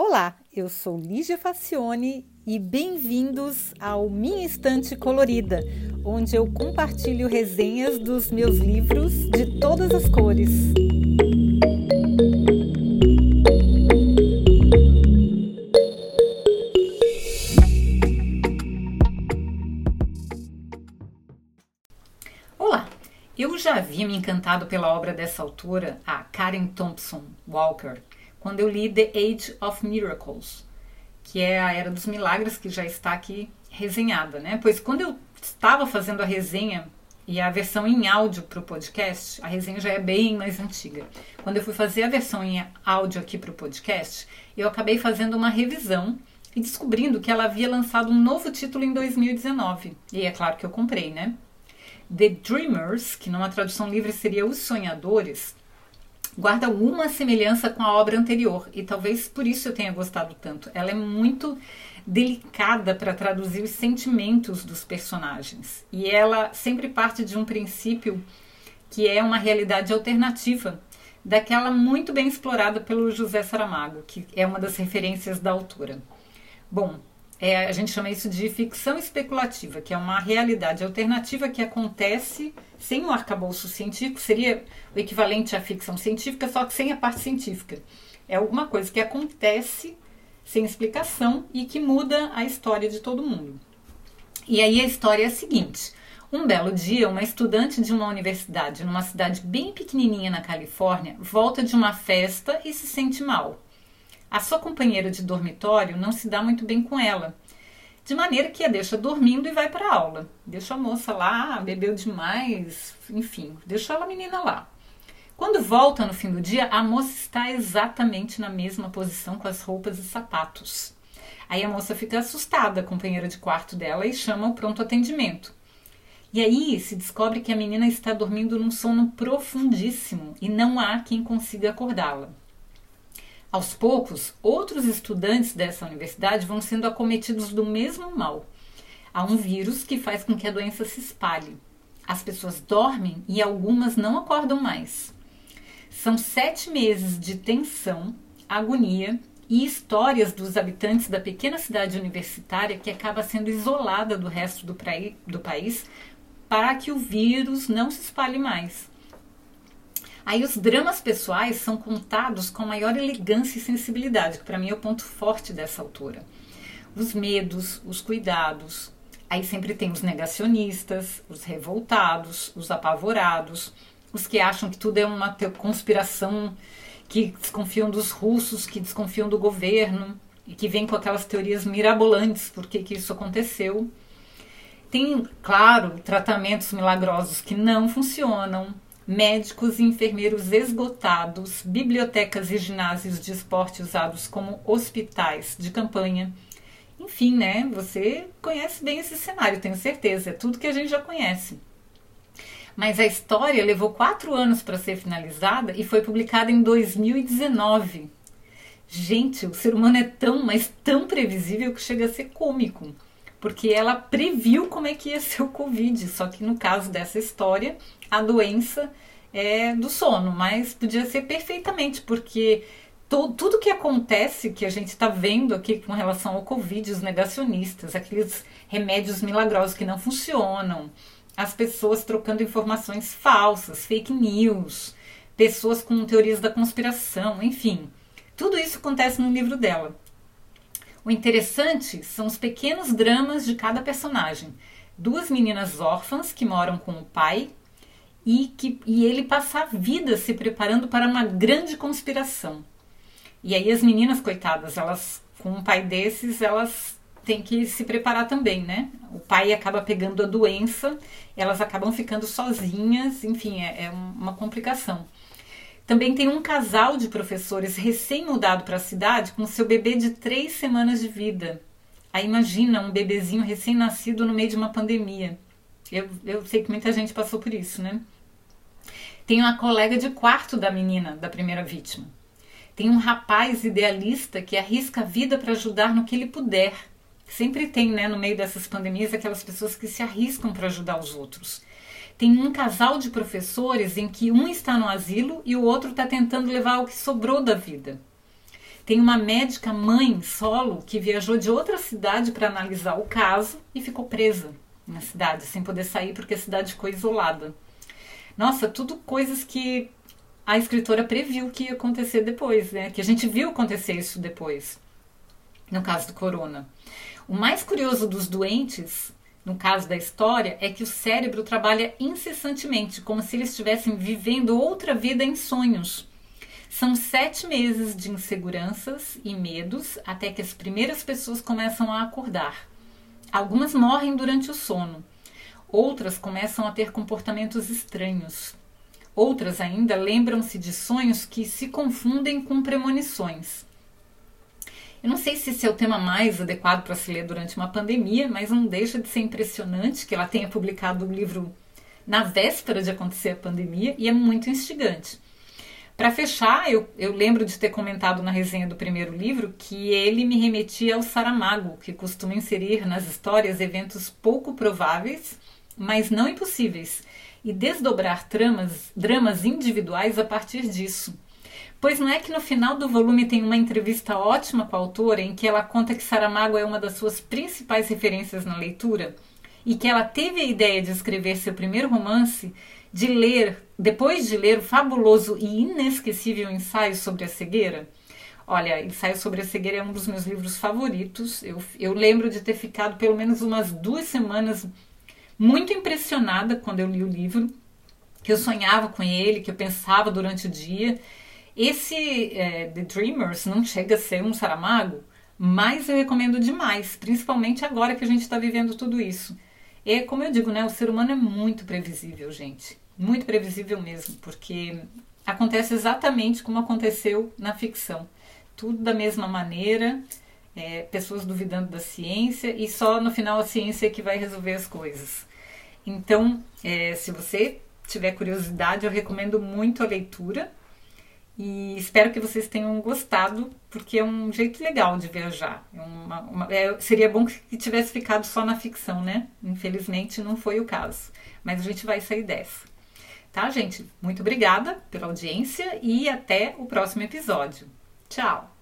Olá, eu sou Lígia Facione e bem-vindos ao Minha Estante Colorida, onde eu compartilho resenhas dos meus livros de todas as cores. Olá, eu já havia me encantado pela obra dessa autora, a Karen Thompson Walker, quando eu li The Age of Miracles, que é a Era dos Milagres, que já está aqui resenhada, né? Pois quando eu estava fazendo a resenha e a versão em áudio para o podcast, a resenha já é bem mais antiga. Quando eu fui fazer a versão em áudio aqui para o podcast, eu acabei fazendo uma revisão e descobrindo que ela havia lançado um novo título em 2019. E é claro que eu comprei, né? The Dreamers, que numa tradução livre seria Os Sonhadores, guarda alguma semelhança com a obra anterior e talvez por isso eu tenha gostado tanto. Ela é muito delicada para traduzir os sentimentos dos personagens e ela sempre parte de um princípio que é uma realidade alternativa daquela muito bem explorada pelo José Saramago, que é uma das referências da autora. Bom, é, a gente chama isso de ficção especulativa, que é uma realidade alternativa que acontece sem o arcabouço científico, seria o equivalente à ficção científica, só que sem a parte científica. É alguma coisa que acontece sem explicação e que muda a história de todo mundo. E aí a história é a seguinte: um belo dia, uma estudante de uma universidade numa cidade bem pequenininha na Califórnia volta de uma festa e se sente mal. A sua companheira de dormitório não se dá muito bem com ela, de maneira que a deixa dormindo e vai para a aula. Deixa a moça lá, bebeu demais, enfim, deixa a menina lá. Quando volta no fim do dia, a moça está exatamente na mesma posição com as roupas e sapatos. Aí a moça fica assustada, a companheira de quarto dela, e chama o pronto atendimento. E aí se descobre que a menina está dormindo num sono profundíssimo e não há quem consiga acordá-la. Aos poucos, outros estudantes dessa universidade vão sendo acometidos do mesmo mal. Há um vírus que faz com que a doença se espalhe. As pessoas dormem e algumas não acordam mais. São sete meses de tensão, agonia e histórias dos habitantes da pequena cidade universitária que acaba sendo isolada do resto do, do país para que o vírus não se espalhe mais. Aí os dramas pessoais são contados com maior elegância e sensibilidade, que para mim é o ponto forte dessa autora. Os medos, os cuidados. Aí sempre tem os negacionistas, os revoltados, os apavorados, os que acham que tudo é uma conspiração, que desconfiam dos russos, que desconfiam do governo e que vêm com aquelas teorias mirabolantes por que isso aconteceu. Tem, claro, tratamentos milagrosos que não funcionam, médicos e enfermeiros esgotados, bibliotecas e ginásios de esporte usados como hospitais de campanha. Enfim, né? Você conhece bem esse cenário, tenho certeza. É tudo que a gente já conhece. Mas a história levou quatro anos para ser finalizada e foi publicada em 2019. Gente, o ser humano é tão, mas tão previsível que chega a ser cômico porque ela previu como é que ia ser o Covid, só que no caso dessa história, a doença é do sono, mas podia ser perfeitamente, porque to, tudo que acontece, que a gente está vendo aqui com relação ao Covid, os negacionistas, aqueles remédios milagrosos que não funcionam, as pessoas trocando informações falsas, fake news, pessoas com teorias da conspiração, enfim. Tudo isso acontece no livro dela. O interessante são os pequenos dramas de cada personagem. Duas meninas órfãs que moram com o pai e, que, e ele passa a vida se preparando para uma grande conspiração. E aí as meninas, coitadas, elas com um pai desses, elas têm que se preparar também, né? O pai acaba pegando a doença, elas acabam ficando sozinhas, enfim, é, é uma complicação. Também tem um casal de professores recém-mudado para a cidade com seu bebê de três semanas de vida. Aí imagina um bebezinho recém-nascido no meio de uma pandemia. Eu, eu sei que muita gente passou por isso, né? Tem uma colega de quarto da menina, da primeira vítima. Tem um rapaz idealista que arrisca a vida para ajudar no que ele puder. Sempre tem, né, no meio dessas pandemias, aquelas pessoas que se arriscam para ajudar os outros tem um casal de professores em que um está no asilo e o outro está tentando levar o que sobrou da vida. Tem uma médica mãe solo que viajou de outra cidade para analisar o caso e ficou presa na cidade, sem poder sair porque a cidade ficou isolada. Nossa, tudo coisas que a escritora previu que ia acontecer depois, né? Que a gente viu acontecer isso depois, no caso do corona. O mais curioso dos doentes, no caso da história, é que o cérebro trabalha incessantemente, como se eles estivessem vivendo outra vida em sonhos. São sete meses de inseguranças e medos até que as primeiras pessoas começam a acordar. Algumas morrem durante o sono, outras começam a ter comportamentos estranhos. Outras ainda lembram-se de sonhos que se confundem com premonições. Eu não sei se esse é o tema mais adequado para se ler durante uma pandemia, mas não deixa de ser impressionante que ela tenha publicado o livro na véspera de acontecer a pandemia e é muito instigante. Para fechar, eu, eu, lembro de ter comentado na resenha do primeiro livro que ele me remetia ao Saramago, que costuma inserir nas histórias eventos pouco prováveis, mas não impossíveis, e desdobrar tramas, dramas individuais a partir disso. Pois não é que no final do volume tem uma entrevista ótima com a autora em que ela conta que Saramago é uma das suas principais referências na leitura e que ela teve a ideia de escrever seu primeiro romance de ler, depois de ler o fabuloso e inesquecível ensaio sobre a cegueira. Olha, Ensaio sobre a Cegueira é um dos meus livros favoritos. Eu, eu lembro de ter ficado pelo menos umas duas semanas muito impressionada quando eu li o livro, que eu sonhava com ele, que eu pensava durante o dia. Esse é, The Dreamers não chega a ser um Saramago, mas eu recomendo demais, principalmente agora que a gente está vivendo tudo isso. É como eu digo, né? O ser humano é muito previsível, gente. Muito previsível mesmo, porque acontece exatamente como aconteceu na ficção. Tudo da mesma maneira, é, pessoas duvidando da ciência e só no final a ciência é que vai resolver as coisas. Então, é, se você tiver curiosidade, eu recomendo muito a leitura. E espero que vocês tenham gostado, porque é um jeito legal de viajar. É uma, uma, é, seria bom que tivesse ficado só na ficção, né? Infelizmente não foi o caso. Mas a gente vai sair dessa. Tá, gente? Muito obrigada pela audiência e até o próximo episódio. Tchau!